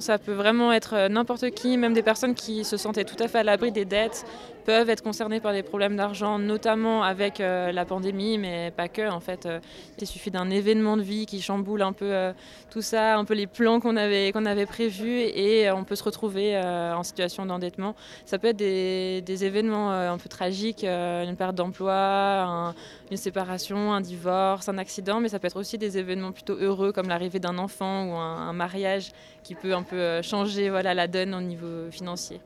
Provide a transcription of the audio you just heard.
Ça peut vraiment être euh, n'importe qui, même des personnes qui se sentaient tout à fait à l'abri des dettes peuvent être concernées par des problèmes d'argent, notamment avec euh, la pandémie, mais pas que. En fait, euh, il suffit d'un événement de vie qui chamboule un peu tout ça, un peu les plans qu'on avait, qu'on avait prévus, et on peut se retrouver en situation d'endettement. Ça peut être des, événements un peu tragiques, une perte d'emploi, un, une séparation, un divorce, un accident, mais ça peut être aussi des événements plutôt heureux, comme l'arrivée d'un enfant ou un, un mariage qui peut un peu changer voilà, la donne au niveau financier.